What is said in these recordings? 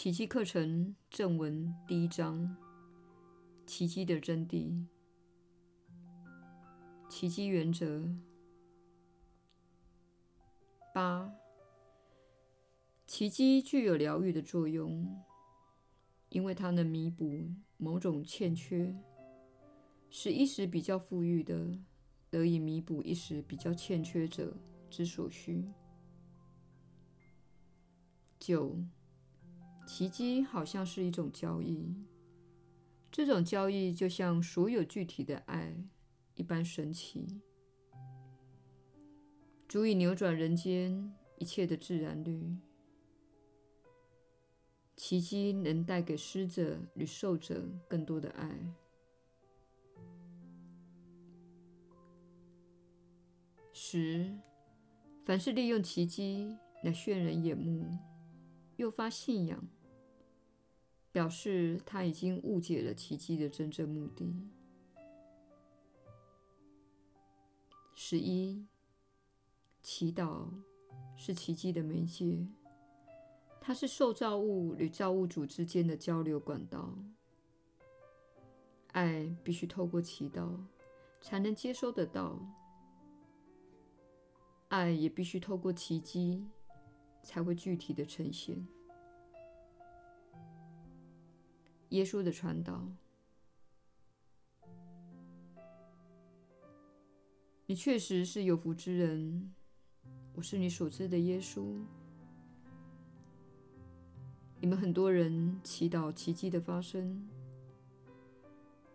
奇迹课程正文第一章：奇迹的真谛。奇迹原则八：奇迹具有疗愈的作用，因为它能弥补某种欠缺，使一时比较富裕的得以弥补一时比较欠缺者之所需。九，奇迹好像是一种交易，这种交易就像所有具体的爱一般神奇，足以扭转人间一切的自然律。奇迹能带给施者与受者更多的爱。十，凡是利用奇迹来炫人眼目，诱发信仰，表示他已经误解了奇迹的真正目的。十一，祈祷是奇迹的媒介，它是受造物与造物主之间的交流管道。爱必须透过祈祷才能接收得到，爱也必须透过奇迹。才会具体的呈现。耶稣的传导，你确实是有福之人。我是你所知的耶稣。你们很多人祈祷奇迹的发生，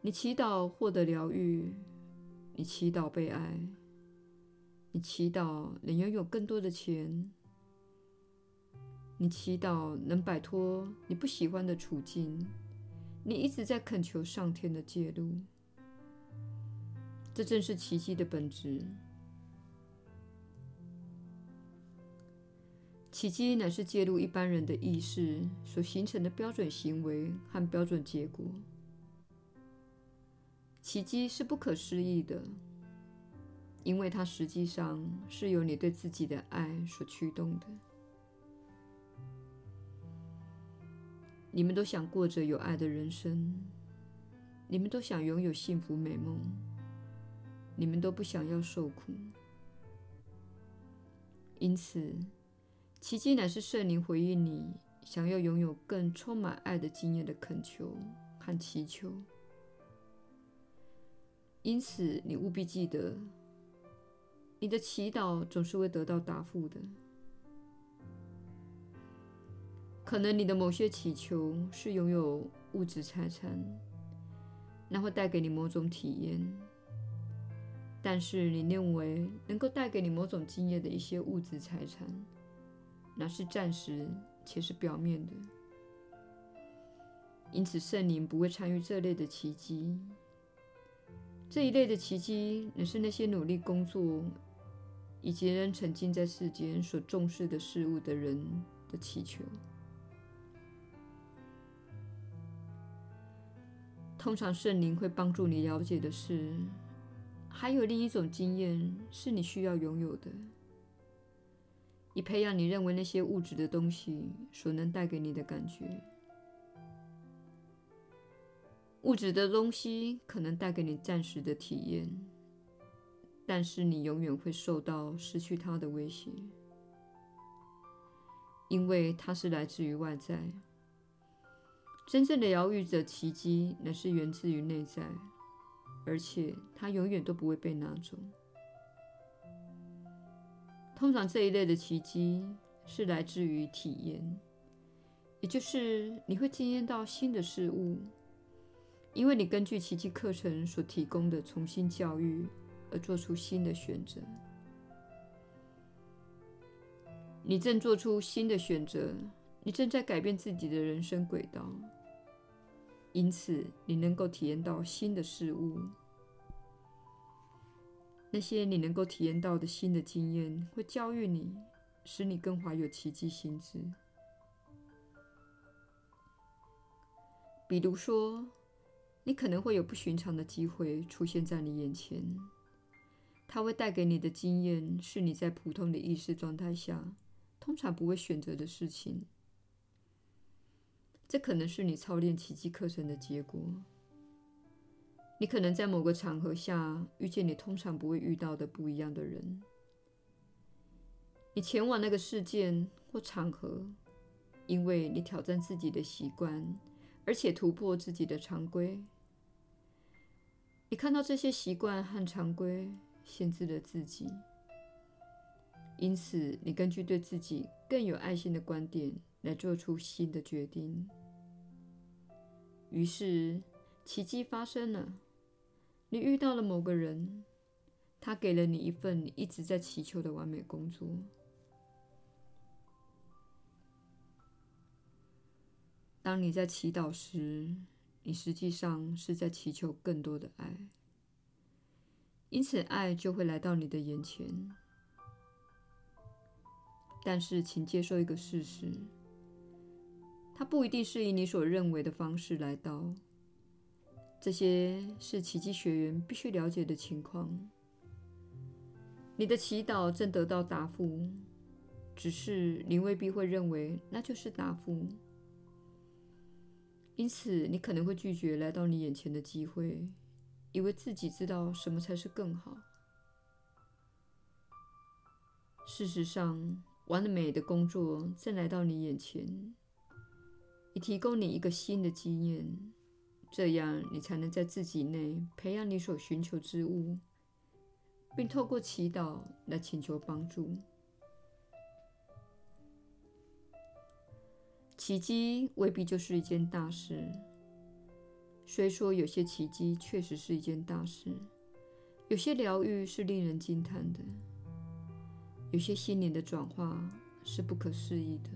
你祈祷获得疗愈，你祈祷被爱，你祈祷能拥有更多的钱。你祈祷能摆脱你不喜欢的处境，你一直在恳求上天的介入，这正是奇迹的本质。奇迹乃是介入一般人的意识所形成的标准行为和标准结果。奇迹是不可思议的，因为它实际上是由你对自己的爱所驱动的。你们都想过着有爱的人生，你们都想拥有幸福美梦，你们都不想要受苦。因此，奇迹乃是圣灵回应你想要拥有更充满爱的经验的恳求和祈求。因此，你务必记得，你的祈祷总是会得到答复的。可能你的某些祈求是拥有物质财产，那会带给你某种体验；但是你认为能够带给你某种经验的一些物质财产，那是暂时且是表面的。因此，圣灵不会参与这类的奇迹。这一类的奇迹，乃是那些努力工作以及仍沉浸在世间所重视的事物的人的祈求。通常圣灵会帮助你了解的是，还有另一种经验是你需要拥有的，以培养你认为那些物质的东西所能带给你的感觉。物质的东西可能带给你暂时的体验，但是你永远会受到失去它的威胁，因为它是来自于外在。真正的疗愈者奇迹乃是源自于内在，而且它永远都不会被拿走。通常这一类的奇迹是来自于体验，也就是你会经验到新的事物，因为你根据奇迹课程所提供的重新教育而做出新的选择。你正做出新的选择，你正在改变自己的人生轨道。因此，你能够体验到新的事物。那些你能够体验到的新的经验，会教育你，使你更怀有奇迹心智。比如说，你可能会有不寻常的机会出现在你眼前，它会带给你的经验是你在普通的意识状态下通常不会选择的事情。这可能是你操练奇迹课程的结果。你可能在某个场合下遇见你通常不会遇到的不一样的人。你前往那个事件或场合，因为你挑战自己的习惯，而且突破自己的常规。你看到这些习惯和常规限制了自己，因此你根据对自己更有爱心的观点来做出新的决定。于是，奇迹发生了。你遇到了某个人，他给了你一份你一直在祈求的完美工作。当你在祈祷时，你实际上是在祈求更多的爱，因此爱就会来到你的眼前。但是，请接受一个事实：它不一定是以你所认为的方式来到。这些是奇迹学员必须了解的情况。你的祈祷正得到答复，只是你未必会认为那就是答复。因此，你可能会拒绝来到你眼前的机会，以为自己知道什么才是更好。事实上，完美的工作正来到你眼前，以提供你一个新的经验。这样，你才能在自己内培养你所寻求之物，并透过祈祷来请求帮助。奇迹未必就是一件大事，虽说有些奇迹确实是一件大事，有些疗愈是令人惊叹的，有些心灵的转化是不可思议的。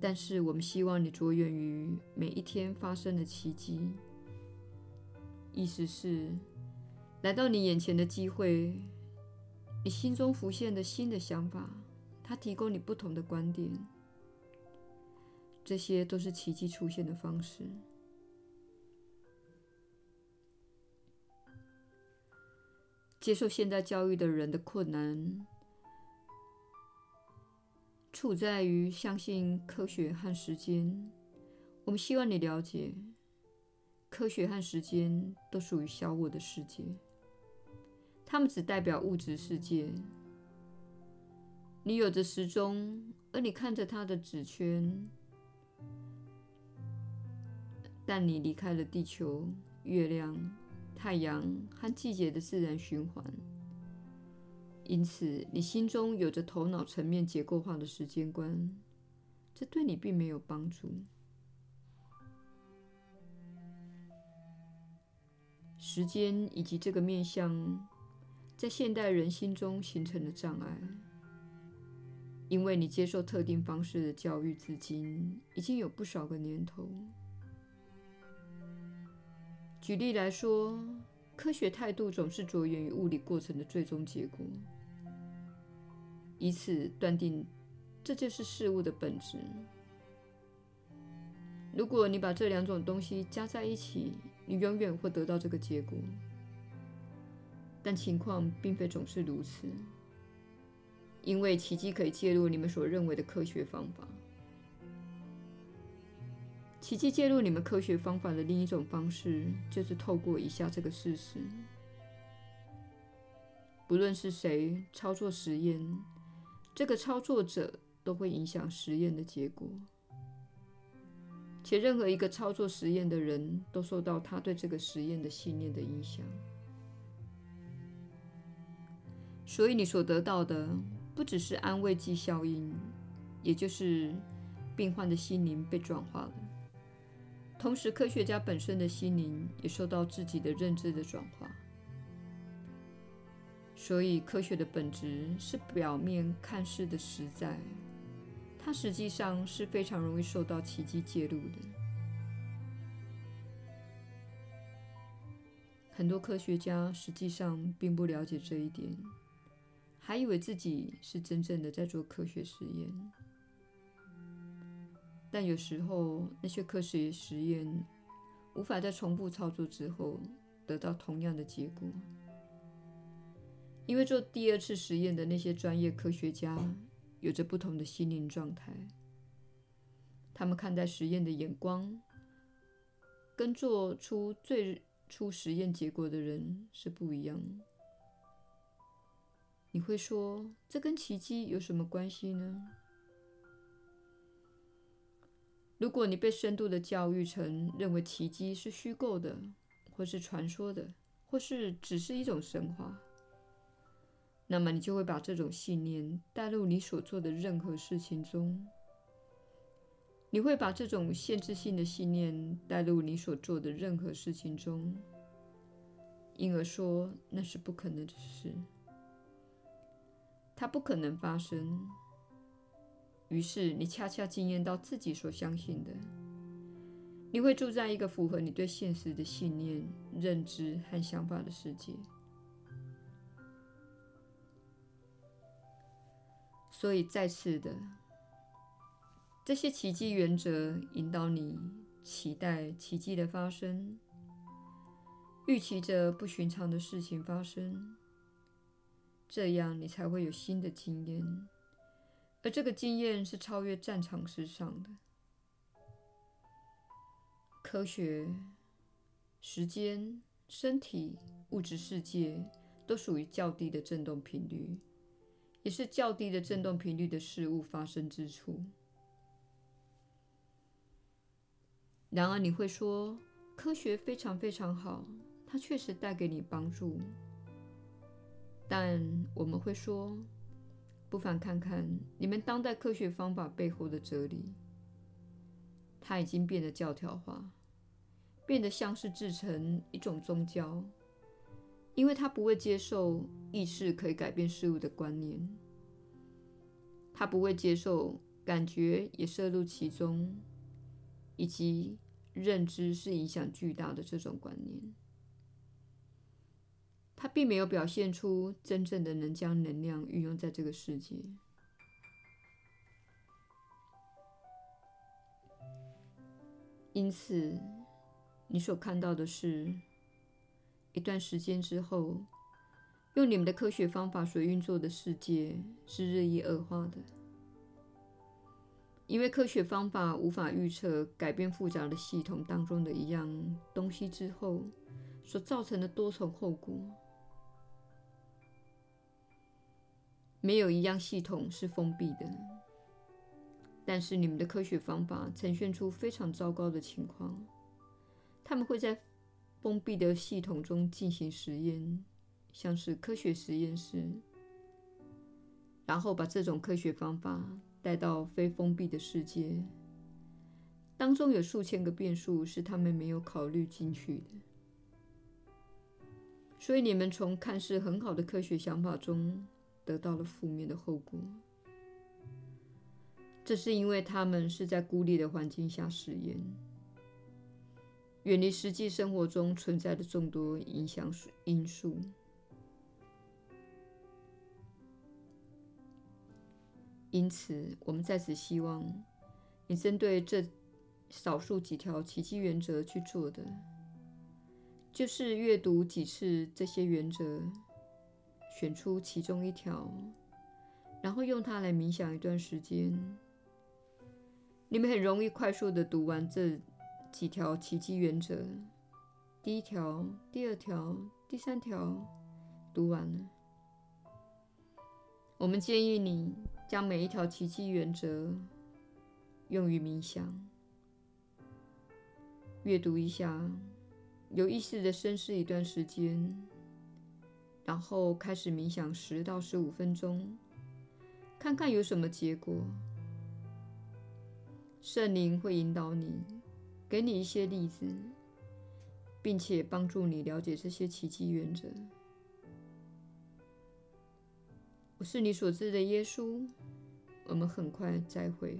但是，我们希望你着眼于每一天发生的奇迹，意思是，来到你眼前的机会，你心中浮现的新的想法，它提供你不同的观点，这些都是奇迹出现的方式。接受现代教育的人的困难。处在于相信科学和时间。我们希望你了解，科学和时间都属于小我的世界，它们只代表物质世界。你有着时钟，而你看着它的指圈，但你离开了地球、月亮、太阳和季节的自然循环。因此，你心中有着头脑层面结构化的时间观，这对你并没有帮助。时间以及这个面向，在现代人心中形成了障碍，因为你接受特定方式的教育至今已经有不少个年头。举例来说，科学态度总是着眼于物理过程的最终结果。以此断定，这就是事物的本质。如果你把这两种东西加在一起，你永远会得到这个结果。但情况并非总是如此，因为奇迹可以介入你们所认为的科学方法。奇迹介入你们科学方法的另一种方式，就是透过以下这个事实：不论是谁操作实验。这个操作者都会影响实验的结果，且任何一个操作实验的人都受到他对这个实验的信念的影响。所以你所得到的不只是安慰剂效应，也就是病患的心灵被转化了，同时科学家本身的心灵也受到自己的认知的转化。所以，科学的本质是表面看似的实在，它实际上是非常容易受到奇迹介入的。很多科学家实际上并不了解这一点，还以为自己是真正的在做科学实验。但有时候，那些科学实验无法在重复操作之后得到同样的结果。因为做第二次实验的那些专业科学家有着不同的心灵状态，他们看待实验的眼光，跟做出最初实验结果的人是不一样。你会说，这跟奇迹有什么关系呢？如果你被深度的教育成认为奇迹是虚构的，或是传说的，或是只是一种神话，那么你就会把这种信念带入你所做的任何事情中。你会把这种限制性的信念带入你所做的任何事情中，因而说那是不可能的事。它不可能发生。于是，你恰恰经验到自己所相信的。你会住在一个符合你对现实的信念、认知和想法的世界。所以，再次的，这些奇迹原则引导你期待奇迹的发生，预期着不寻常的事情发生。这样，你才会有新的经验，而这个经验是超越战场之上的。科学、时间、身体、物质世界都属于较低的振动频率，也是较低的振动频率的事物发生之处。然而，你会说，科学非常非常好，它确实带给你帮助。但我们会说，不妨看看你们当代科学方法背后的哲理。它已经变得教条化，变得像是制成一种宗教，因为他不会接受意识可以改变事物的观念，他不会接受感觉也涉入其中，以及认知是影响巨大的这种观念。他并没有表现出真正的能将能量运用在这个世界。因此，你所看到的是，一段时间之后，用你们的科学方法所运作的世界是日益恶化的，因为科学方法无法预测改变复杂的系统当中的一样东西之后所造成的多重后果。没有一样系统是封闭的，但是你们的科学方法呈现出非常糟糕的情况。他们会在封闭的系统中进行实验，像是科学实验室，然后把这种科学方法带到非封闭的世界，当中有数千个变数是他们没有考虑进去的。所以你们从看似很好的科学想法中，得到了负面的后果，这是因为他们是在孤立的环境下实验，远离实际生活中存在的众多影响因素。因此，我们在此希望你针对这少数几条奇迹原则去做的，就是阅读几次这些原则。选出其中一条，然后用它来冥想一段时间。你们很容易快速地读完这几条奇迹原则。第一条、第二条、第三条读完了。我们建议你将每一条奇迹原则用于冥想，阅读一下，有意识的深思一段时间。然后开始冥想十到十五分钟，看看有什么结果。圣灵会引导你，给你一些例子，并且帮助你了解这些奇迹原则。我是你所知的耶稣。我们很快再会。